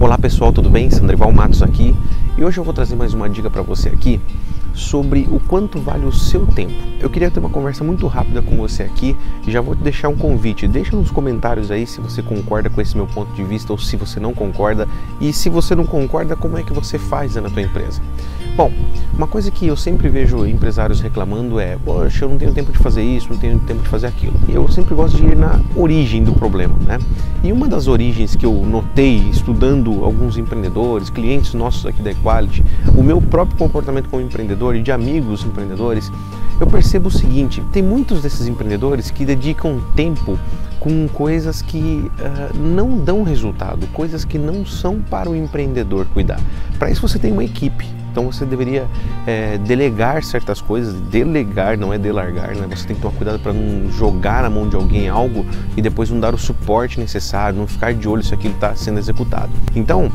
Olá pessoal, tudo bem? Sandrival Matos aqui e hoje eu vou trazer mais uma dica para você aqui sobre o quanto vale o seu tempo. Eu queria ter uma conversa muito rápida com você aqui e já vou te deixar um convite. Deixa nos comentários aí se você concorda com esse meu ponto de vista ou se você não concorda e se você não concorda, como é que você faz na tua empresa. Bom, uma coisa que eu sempre vejo empresários reclamando é: poxa, eu não tenho tempo de fazer isso, não tenho tempo de fazer aquilo. E eu sempre gosto de ir na origem do problema, né? E uma das origens que eu notei estudando alguns empreendedores, clientes nossos aqui da Equality, o meu próprio comportamento como empreendedor e de amigos empreendedores, eu percebo o seguinte: tem muitos desses empreendedores que dedicam tempo com coisas que uh, não dão resultado, coisas que não são para o empreendedor cuidar. Para isso você tem uma equipe, então você deveria é, delegar certas coisas, delegar não é delargar, né? Você tem que tomar cuidado para não jogar na mão de alguém algo e depois não dar o suporte necessário, não ficar de olho se aquilo está sendo executado. Então,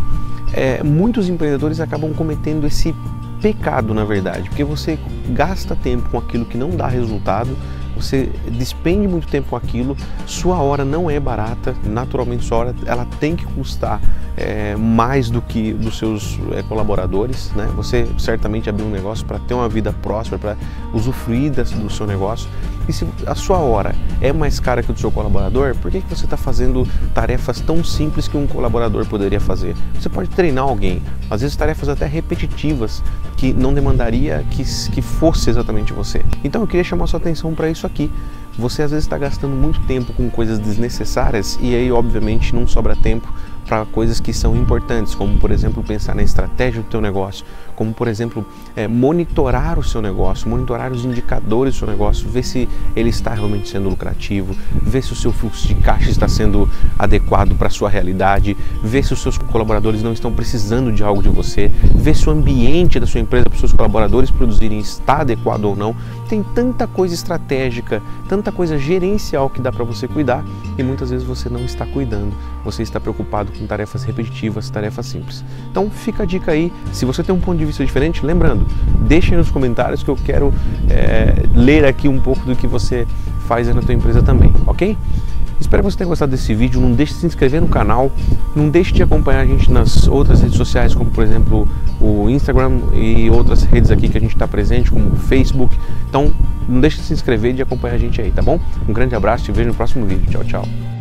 é, muitos empreendedores acabam cometendo esse pecado, na verdade, porque você gasta tempo com aquilo que não dá resultado você despende muito tempo com aquilo, sua hora não é barata, naturalmente sua hora ela tem que custar é, mais do que dos seus é, colaboradores, né? Você certamente abriu um negócio para ter uma vida próspera, para usufruir do seu negócio. E se a sua hora é mais cara que o do seu colaborador, por que, que você está fazendo tarefas tão simples que um colaborador poderia fazer? Você pode treinar alguém, às vezes tarefas até repetitivas que não demandaria que, que fosse exatamente você. Então eu queria chamar sua atenção para isso aqui. Você às vezes está gastando muito tempo com coisas desnecessárias e aí, obviamente, não sobra tempo para coisas que são importantes, como por exemplo pensar na estratégia do teu negócio, como por exemplo é, monitorar o seu negócio, monitorar os indicadores do seu negócio, ver se ele está realmente sendo lucrativo, ver se o seu fluxo de caixa está sendo adequado para a sua realidade, ver se os seus colaboradores não estão precisando de algo de você, ver se o ambiente da sua empresa para os seus colaboradores produzirem está adequado ou não. Tem tanta coisa estratégica, tanta coisa gerencial que dá para você cuidar e muitas vezes você não está cuidando, você está preocupado com tarefas repetitivas, tarefas simples. Então fica a dica aí, se você tem um ponto de vista diferente, lembrando, deixem nos comentários que eu quero é, ler aqui um pouco do que você faz na tua empresa também, ok? Espero que você tenha gostado desse vídeo. Não deixe de se inscrever no canal. Não deixe de acompanhar a gente nas outras redes sociais, como por exemplo o Instagram e outras redes aqui que a gente está presente, como o Facebook. Então, não deixe de se inscrever e de acompanhar a gente aí, tá bom? Um grande abraço te vejo no próximo vídeo. Tchau, tchau.